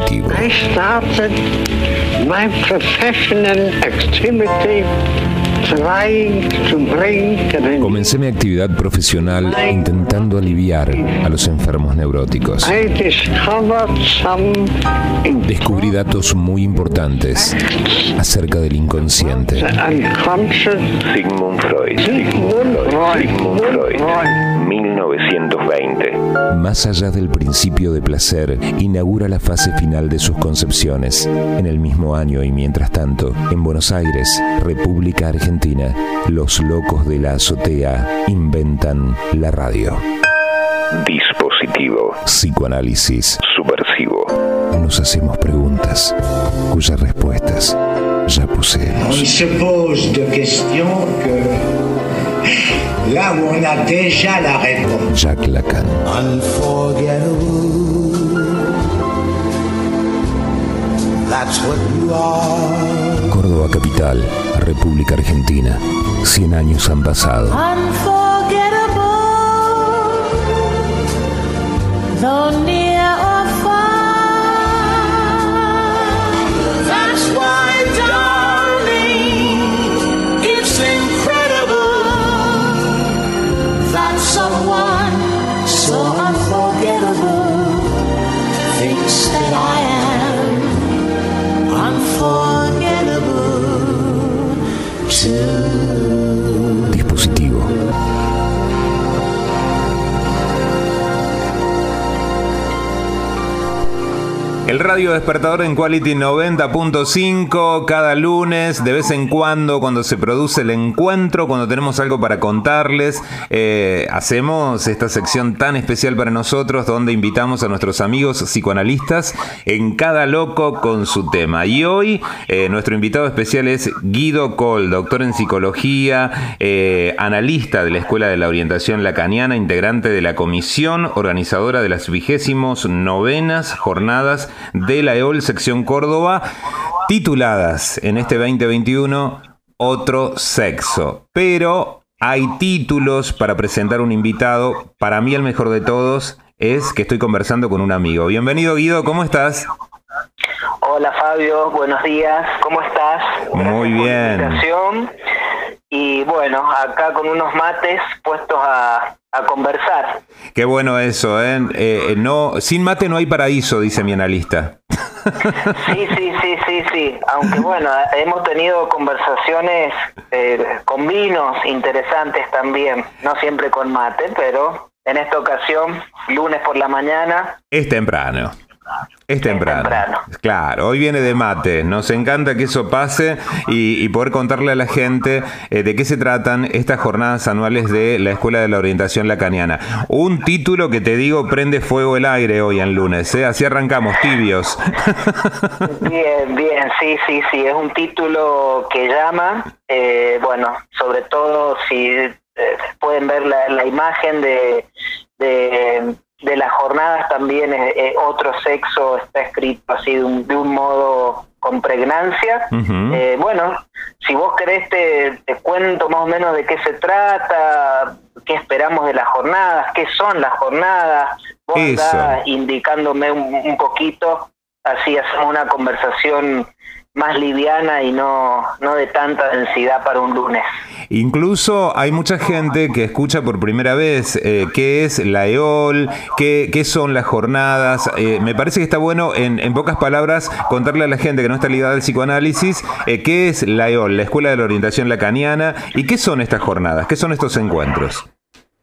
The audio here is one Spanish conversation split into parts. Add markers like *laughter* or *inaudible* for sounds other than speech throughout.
dispositivo. I started my professional activity trying to bring the Comencé mi actividad profesional intentando aliviar a los enfermos neuróticos. I discovered some Descubrí datos muy importantes acerca del inconsciente. Sigmund Freud. Sigmund Freud. Sigmund Freud. 1920. Más allá del principio de placer, inaugura la fase final de sus concepciones. En el mismo año y mientras tanto, en Buenos Aires, República Argentina, los locos de la azotea inventan la radio. Dispositivo. Psicoanálisis. Subversivo. Nos hacemos preguntas cuyas respuestas ya On poseemos. se pose de questions que là où on a déjà la réponse. Jacques Lacan. Unforgettable. That's what you are. Córdoba Capital, República Argentina. 100 años han pasado. Unforgettable, despertador en Quality 90.5 cada lunes, de vez en cuando, cuando se produce el encuentro, cuando tenemos algo para contarles, eh, hacemos esta sección tan especial para nosotros donde invitamos a nuestros amigos psicoanalistas en cada loco con su tema. Y hoy eh, nuestro invitado especial es Guido Col, doctor en psicología, eh, analista de la Escuela de la Orientación Lacaniana, integrante de la comisión organizadora de las vigésimos novenas jornadas de la EOL Sección Córdoba, tituladas en este 2021 Otro Sexo. Pero hay títulos para presentar un invitado. Para mí el mejor de todos es que estoy conversando con un amigo. Bienvenido Guido, ¿cómo estás? Hola Fabio, buenos días, ¿cómo estás? Muy por la bien. invitación. Y bueno, acá con unos mates puestos a, a conversar. Qué bueno eso, ¿eh? Eh, no, sin mate no hay paraíso, dice mi analista. Sí, sí, sí, sí, sí. Aunque bueno, hemos tenido conversaciones eh, con vinos interesantes también, no siempre con mate, pero en esta ocasión, lunes por la mañana, Es temprano. Es temprano. temprano. Claro, hoy viene de mate. Nos encanta que eso pase y, y poder contarle a la gente eh, de qué se tratan estas jornadas anuales de la Escuela de la Orientación Lacaniana. Un título que te digo prende fuego el aire hoy en lunes. ¿eh? Así arrancamos, tibios. *laughs* Bien, bien, sí, sí, sí, es un título que llama, eh, bueno, sobre todo si pueden ver la, la imagen de, de, de las jornadas también, eh, otro sexo está escrito así de un, de un modo con pregnancia. Eh, bueno, si vos querés te, te cuento más o menos de qué se trata, qué esperamos de las jornadas, qué son las jornadas, vos Eso. andá indicándome un, un poquito, así hacemos una conversación más liviana y no, no de tanta densidad para un lunes. Incluso hay mucha gente que escucha por primera vez eh, qué es la EOL, qué, qué son las jornadas. Eh, me parece que está bueno, en, en pocas palabras, contarle a la gente que no está ligada al psicoanálisis eh, qué es la EOL, la Escuela de la Orientación Lacaniana, y qué son estas jornadas, qué son estos encuentros.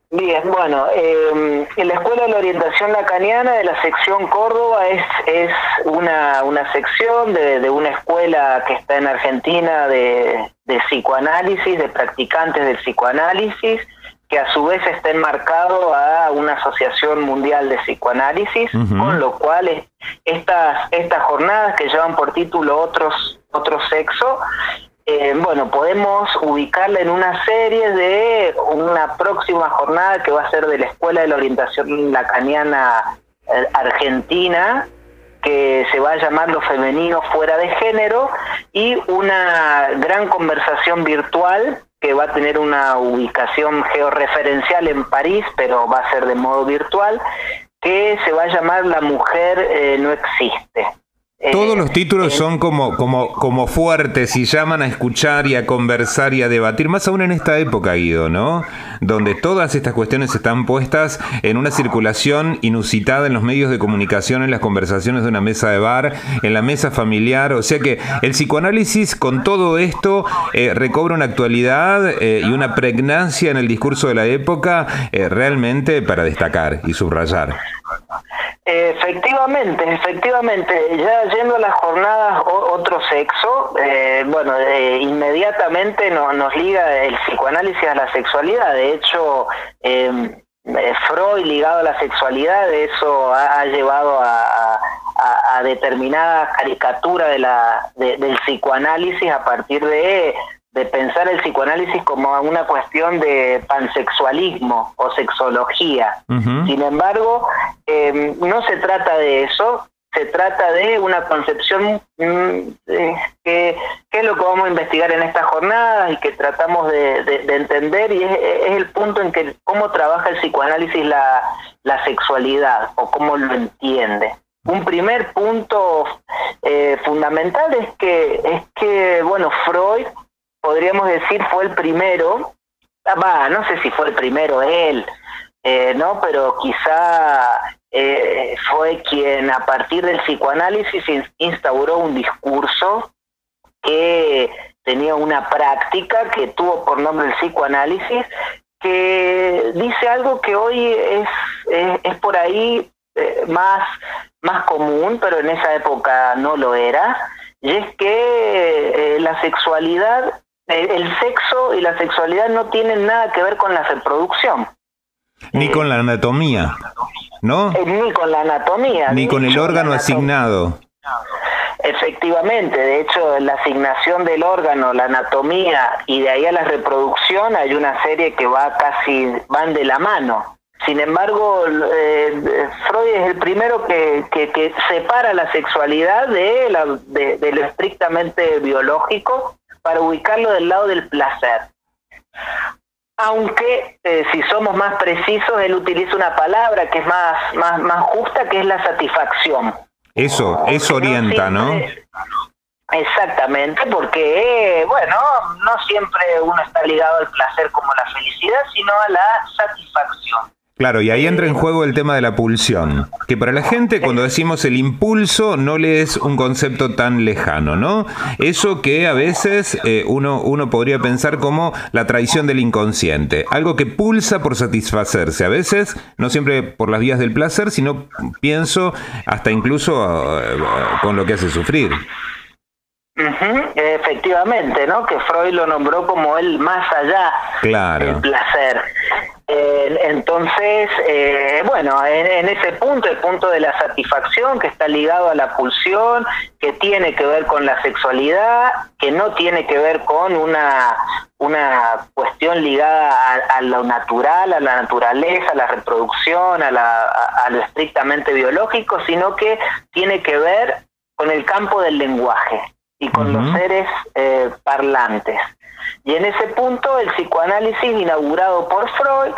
Bien, bueno, eh, en la Escuela de la Orientación Lacaniana de la sección Córdoba es, es una, una sección de, de una escuela que está en Argentina de, de psicoanálisis, de practicantes del psicoanálisis, que a su vez está enmarcado a una asociación mundial de psicoanálisis, con lo cual es- estas, estas jornadas que llevan por título otros, otro sexo, eh, bueno, podemos ubicarla en una serie de una próxima jornada que va a ser de la Escuela de la Orientación Lacaniana eh, Argentina, que se va a llamar Lo Femenino Fuera de Género, y una gran conversación virtual que va a tener una ubicación georreferencial en París, pero va a ser de modo virtual, que se va a llamar La Mujer eh, No Existe. Todos los títulos son como, como, como fuertes y llaman a escuchar y a conversar y a debatir, más aún en esta época, Guido, ¿no? Donde todas estas cuestiones están puestas en una circulación inusitada en los medios de comunicación, en las conversaciones de una mesa de bar, en la mesa familiar. O sea que el psicoanálisis con todo esto eh, recobra una actualidad eh, y una pregnancia en el discurso de la época eh, realmente para destacar y subrayar. Efectivamente, efectivamente, ya yendo a las jornadas otro sexo, eh, bueno, inmediatamente nos liga el psicoanálisis a la sexualidad, de hecho, em, eh, Freud ligado a la sexualidad, eso ha, llevado a, determinada caricatura de la, del psicoanálisis a partir de de pensar el psicoanálisis como una cuestión de pansexualismo o sexología. Sin embargo, eh, no se trata de eso, se trata de una concepción mm, que, es lo que vamos a investigar en estas jornadas y que tratamos de, entender y es, el punto en que cómo trabaja el psicoanálisis la, la sexualidad o cómo lo entiende. Un primer punto eh, fundamental es que, es que, bueno, Freud podríamos decir fue el primero, ah, no sé si fue el primero él, eh, ¿no? Pero quizá eh, fue quien a partir del psicoanálisis instauró un discurso que tenía una práctica que tuvo por nombre el psicoanálisis, que dice algo que hoy es, es, por ahí eh, más, más común, pero en esa época no lo era, y es que la sexualidad el sexo y la sexualidad no tienen nada que ver con la reproducción. Ni con la anatomía, ¿no? Eh, ni con la anatomía. Ni con el órgano asignado. Efectivamente, de hecho, la asignación del órgano, la anatomía y de ahí a la reproducción hay una serie que va casi, van de la mano. Sin embargo, eh, Freud es el primero que, que, separa la sexualidad de, la, de lo estrictamente biológico para ubicarlo del lado del placer. Aunque, eh, si somos más precisos, él utiliza una palabra que es más, más, más justa, que es la satisfacción. Eso, eso orienta, ¿no? Exactamente, porque, bueno, no siempre uno está ligado al placer como la felicidad, sino a la satisfacción. Claro, y ahí entra en juego el tema de la pulsión, que para la gente cuando decimos el impulso no le es un concepto tan lejano, ¿no? Eso que a veces eh, uno, uno podría pensar como la traición del inconsciente, algo que pulsa por satisfacerse, a veces no siempre por las vías del placer, sino pienso hasta incluso eh, con lo que hace sufrir. Efectivamente, ¿no? Que Freud lo nombró como el más allá del placer. Eh, entonces, eh, bueno, en, ese punto, el punto de la satisfacción que está ligado a la pulsión, que tiene que ver con la sexualidad, que no tiene que ver con una, una cuestión ligada a, lo natural, a la naturaleza, a la reproducción, a, la, a, lo estrictamente biológico, sino que tiene que ver con el campo del lenguaje y con los seres eh, parlantes. Y en ese punto el psicoanálisis inaugurado por Freud,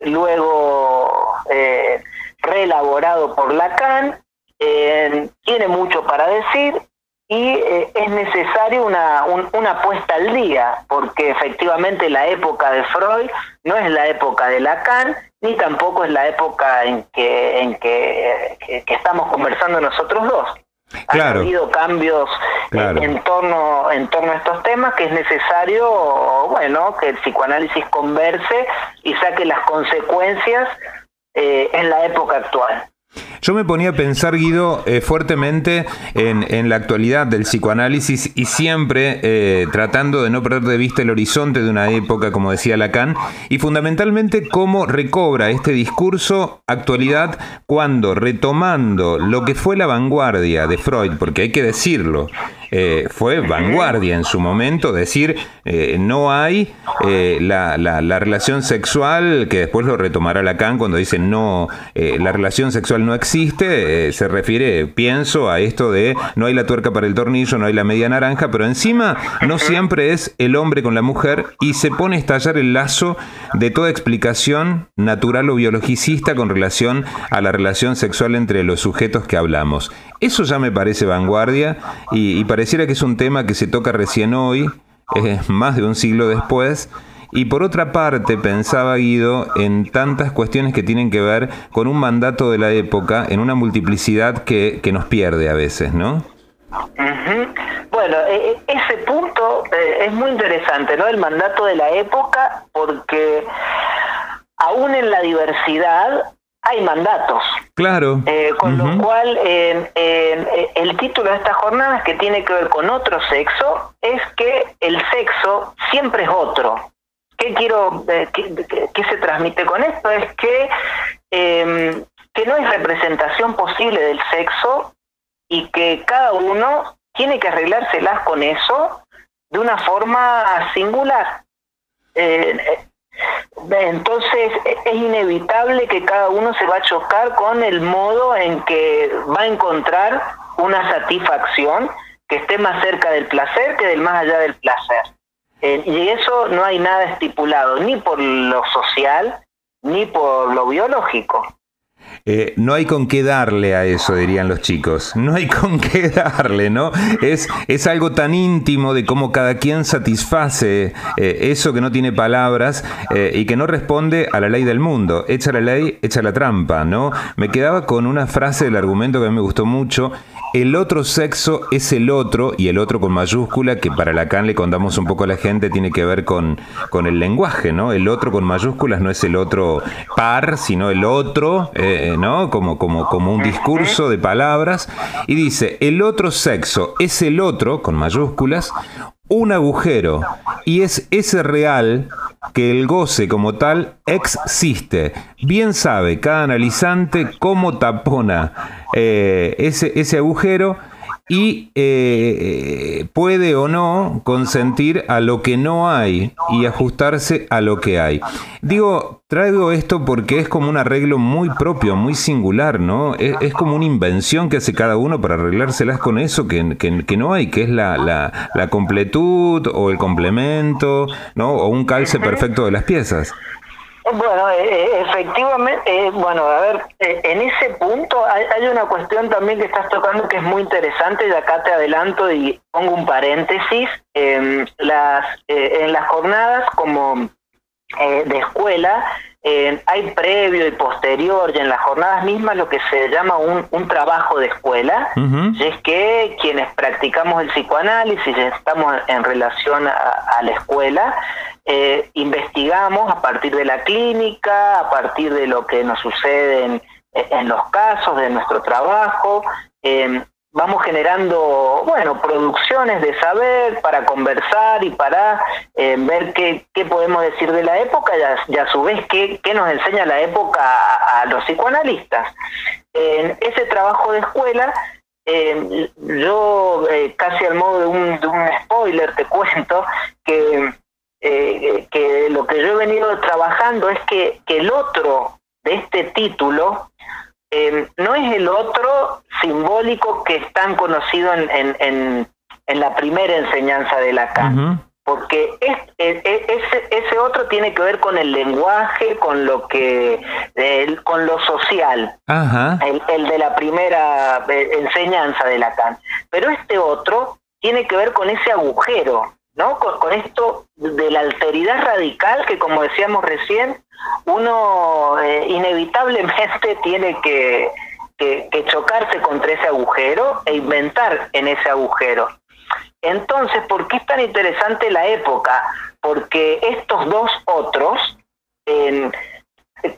luego eh, reelaborado por Lacan, tiene mucho para decir y eh, es necesario una, una puesta al día, porque efectivamente la época de Freud no es la época de Lacan, ni tampoco es la época en que, en que estamos conversando nosotros dos. Claro. Ha habido cambios en, torno, en torno a estos temas que es necesario, bueno, que el psicoanálisis converse y saque las consecuencias eh, en la época actual. Yo me ponía a pensar, Guido, eh, fuertemente en, la actualidad del psicoanálisis y siempre eh, tratando de no perder de vista el horizonte de una época, como decía Lacan, y fundamentalmente cómo recobra este discurso actualidad cuando retomando lo que fue la vanguardia de Freud, porque hay que decirlo, eh, fue vanguardia en su momento, decir, no hay eh, la, relación sexual, que después lo retomará Lacan cuando dice, no, la relación sexual no existe existe, eh, se refiere, pienso, a esto de no hay la tuerca para el tornillo, no hay la media naranja, pero encima no siempre es el hombre con la mujer y se pone a estallar el lazo de toda explicación natural o biologicista con relación a la relación sexual entre los sujetos que hablamos. Eso ya me parece vanguardia y, pareciera que es un tema que se toca recién hoy, más de un siglo después, y por otra parte, pensaba Guido en tantas cuestiones que tienen que ver con un mandato de la época, en una multiplicidad que, que nos pierde a veces, ¿no? Bueno, e- e- ese punto eh, es muy interesante, ¿no? El mandato de la época, porque aún en la diversidad hay mandatos. Claro. Eh, con lo cual, eh, eh, el título de esta jornada, que tiene que ver con otro sexo, es que el sexo siempre es otro. ¿Qué quiero, eh, se transmite con esto? Es que, eh, que no hay representación posible del sexo y que cada uno tiene que arreglárselas con eso de una forma singular. Eh, eh, entonces es inevitable que cada uno se va a chocar con el modo en que va a encontrar una satisfacción que esté más cerca del placer que del más allá del placer. Eh, y eso no hay nada estipulado, ni por lo social, ni por lo biológico. Eh, no hay con qué darle a eso, dirían los chicos. No hay con *laughs* qué darle, ¿no? Es, es algo tan íntimo de cómo cada quien satisface eh, eso que no tiene palabras eh, y que no responde a la ley del mundo. Echa la ley, echa la trampa, ¿no? Me quedaba con una frase del argumento que a mí me gustó mucho. El otro sexo es el otro, y el otro con mayúscula, que para Lacan le contamos un poco a la gente, tiene que ver con, con el lenguaje, ¿no? El otro con mayúsculas no es el otro par, sino el otro, eh, ¿no? Como, como, como un discurso de palabras. Y dice, el otro sexo es el otro, con mayúsculas, un agujero, y es ese real que el goce como tal existe. Bien sabe cada analizante cómo tapona eh, ese, ese agujero y eh, puede o no consentir a lo que no hay y ajustarse a lo que hay. Digo, traigo esto porque es como un arreglo muy propio, muy singular, ¿no? Es, es como una invención que hace cada uno para arreglárselas con eso que, que- que no hay, que es la, la- la completud o el complemento, ¿no? O un calce perfecto de las piezas. Bueno, eh, eh, efectivamente, eh, bueno, a ver, eh, en ese punto hay, hay una cuestión también que estás tocando que es muy interesante y acá te adelanto y pongo un paréntesis. em, las, eh, en las jornadas como de escuela hay previo y posterior y en las jornadas mismas lo que se llama un, un trabajo de escuela. Y es que quienes practicamos el psicoanálisis y estamos en relación a, a la escuela, eh, investigamos a partir de la clínica, a partir de lo que nos sucede en, los casos de nuestro trabajo, eh, vamos generando, bueno, producciones de saber para conversar y para eh, ver qué, qué podemos decir de la época y a, su vez qué, qué nos enseña la época a, los psicoanalistas. En ese trabajo de escuela, eh, yo eh, casi al modo de un spoiler te *laughs* cuento que, eh, que lo que yo he venido trabajando es que, que el otro de este título eh, no es el otro simbólico que es tan conocido en, en, en, en la primera enseñanza de Lacan. Ujú. Porque es, es- es- ese, ese otro tiene que ver con el lenguaje, con lo que, el- con lo social el, el de la primera eh, enseñanza de Lacan. Pero este otro tiene que ver con ese agujero, ¿no? Con, esto de la alteridad radical que, como decíamos recién, uno eh, inevitablemente *laughs* tiene que, que- chocarse contra ese agujero e inventar en ese agujero. Entonces, ¿por qué es tan interesante la época? Porque estos dos otros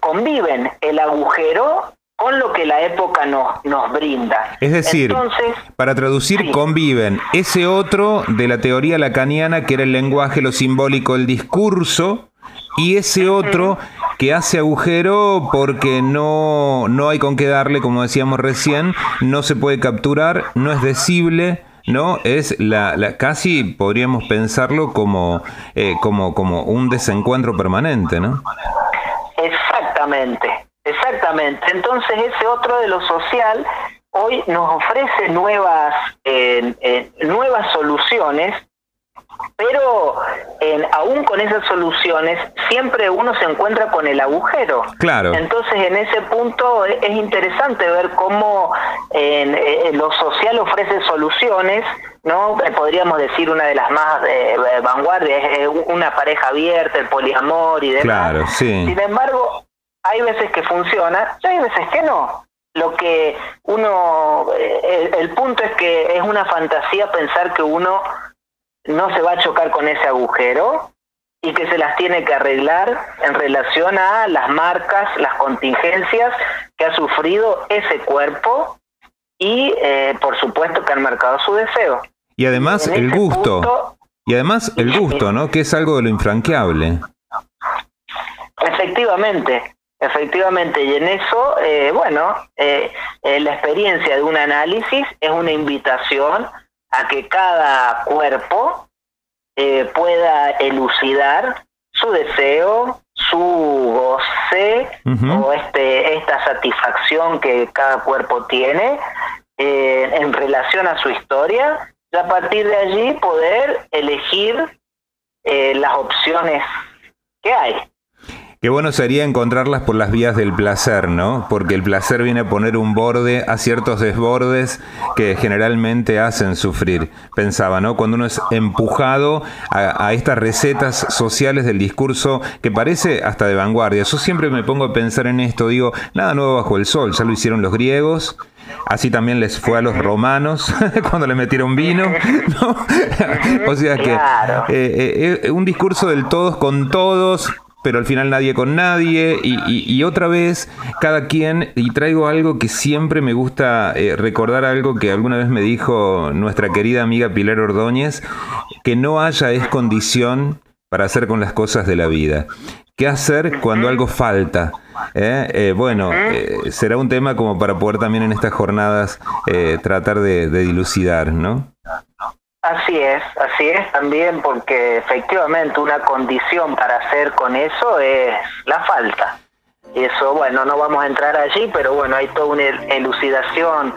conviven el agujero con lo que la época nos, nos brinda. Es decir, Entonces, para traducir, sí. conviven ese otro de la teoría lacaniana, que era el lenguaje, lo simbólico, el discurso, y ese otro que hace agujero porque no, no hay con qué darle, como decíamos recién, no se puede capturar, no es decible. ¿no? Es la, la- casi podríamos pensarlo como, eh, como, como un desencuentro permanente, ¿no? Exactamente, Exactamente. Entonces ese otro de lo social hoy nos ofrece nuevas, eh, eh, nuevas soluciones, pero en, aún con esas soluciones siempre uno se encuentra con el agujero. Claro. Entonces en ese punto es, es interesante ver cómo eh, lo social ofrece soluciones, ¿no? Eh, Podríamos decir una de las más eh, vanguardias, eh, una pareja abierta, el poliamor y demás. Claro, sí. Sin embargo, hay veces que funciona y hay veces que no. Lo que uno, eh, el, el punto es que es una fantasía pensar que uno no se va a chocar con ese agujero y que se las tiene que arreglar en relación a las marcas, las contingencias que ha sufrido ese cuerpo y eh, por supuesto que han marcado su deseo. Y además En el gusto. punto- Y además el gusto, ¿no? Que es algo de lo infranqueable. Efectivamente, efectivamente, y en eso, eh, bueno, eh, eh, la experiencia de un análisis es una invitación a que cada cuerpo eh, pueda elucidar su deseo, su goce o este, esta satisfacción que cada cuerpo tiene en relación a su historia y a partir de allí poder elegir las opciones que hay. Qué bueno sería encontrarlas por las vías del placer, ¿no? Porque el placer viene a poner un borde a ciertos desbordes que generalmente hacen sufrir. Pensaba, ¿no? Cuando uno es empujado a, a estas recetas sociales del discurso que parece hasta de vanguardia. Yo siempre me pongo a pensar en esto, digo, nada nuevo bajo el sol, ya lo hicieron los griegos. Así también les fue a los romanos *laughs* cuando le metieron vino, ¿no? *laughs* o sea que Claro. eh, eh, un discurso del todos con todos, pero al final nadie con nadie, y, y- y otra vez cada quien, y traigo algo que siempre me gusta eh, recordar algo que alguna vez me dijo nuestra querida amiga Pilar Ordóñez, que no haya es condición para hacer con las cosas de la vida. ¿Qué hacer cuando algo falta? ¿Eh? Eh, bueno, eh, será un tema como para poder también en estas jornadas eh, tratar de, de dilucidar, ¿no? Así es, así es también porque efectivamente una condición para hacer con eso es la falta. Y eso, bueno, no vamos a entrar allí, pero bueno, hay toda una el- elucidación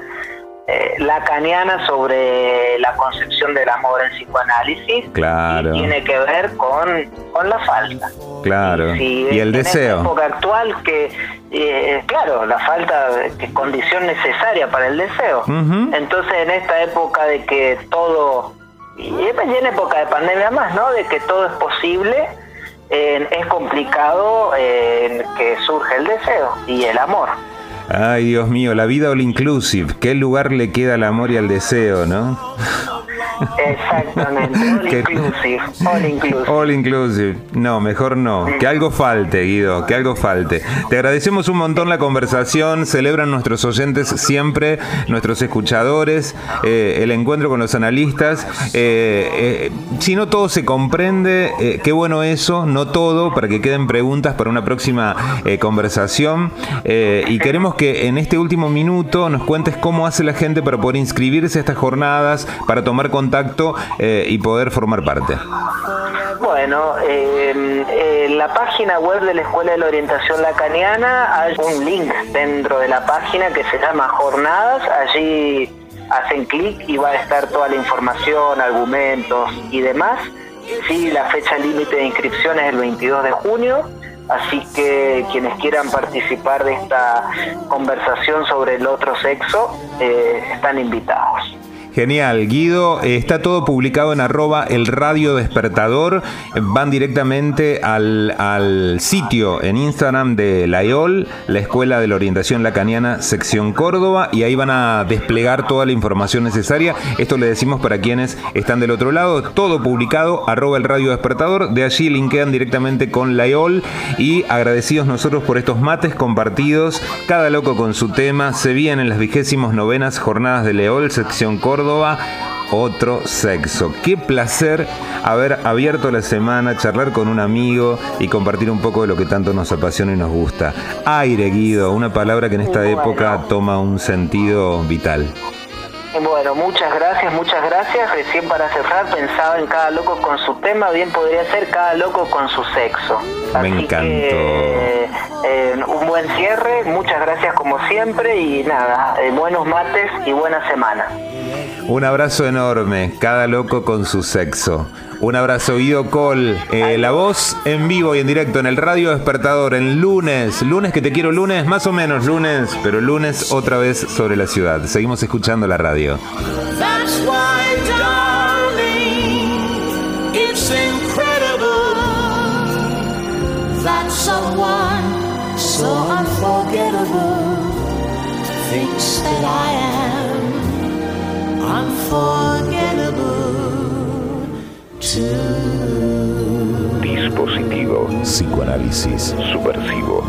eh, lacaniana sobre la concepción del amor en psicoanálisis. Claro. Y tiene que ver con, con la falta. Claro. Y el en deseo. época actual que, eh, claro, la falta que es condición necesaria para el deseo. Entonces en esta época de que todo, y en época de pandemia más, ¿no? De que todo es posible, eh, es complicado eh, que surge el deseo y el amor. Ay, Dios mío, la vida all inclusive. ¿Qué lugar le queda al amor y al deseo, no? Exactamente, *laughs* all Que- inclusive, all inclusive. All inclusive. No, mejor no. Que algo falte, Guido, que algo falte. Te agradecemos un montón la conversación. Celebran nuestros oyentes siempre, nuestros escuchadores, eh, el encuentro con los analistas. Eh, eh, si no todo se comprende, eh, qué bueno eso, no todo, para que queden preguntas para una próxima conversación. Eh, y queremos que en este último minuto nos cuentes cómo hace la gente para poder inscribirse a estas jornadas, para tomar contacto eh, y poder formar parte. Bueno, eh, en la página web de la Escuela de la Orientación Lacaniana hay un link dentro de la página que se llama Jornadas. Allí hacen clic y va a estar toda la información, argumentos y demás. Sí, la fecha límite de inscripción es el 22 de junio, así que quienes quieran participar de esta conversación sobre el otro sexo eh, están invitados. Genial, Guido, eh, está todo publicado en arroba el radio despertador, van directamente al, al sitio en Instagram de la EOL, la Escuela de la Orientación Lacaniana, sección Córdoba, y ahí van a desplegar toda la información necesaria. Esto le decimos para quienes están del otro lado, todo publicado, arroba el radio despertador, de allí linkean directamente con la EOL y agradecidos nosotros por estos mates compartidos, cada loco con su tema, se vienen las vigésimos novenas jornadas de Leol, sección Córdoba, otro sexo. Qué placer haber abierto la semana, charlar con un amigo y compartir un poco de lo que tanto nos apasiona y nos gusta. Aire, Guido, una palabra que en esta época toma un sentido vital. Bueno, muchas gracias, muchas gracias. Recién para cerrar pensaba en cada loco con su tema, bien podría ser cada loco con su sexo. Me encantó. que, eh, un buen cierre, muchas gracias como siempre y nada, eh, buenos mates y buena semana. Un abrazo enorme, cada loco con su sexo. Un abrazo, Guido Col. Eh, la voz en vivo y en directo en el Radio Despertador en lunes. Lunes que te quiero lunes, más o menos lunes, pero lunes otra vez sobre la ciudad. Seguimos escuchando la radio. Thinks I am unforgettable. Dispositivo Psicoanálisis. subversivo.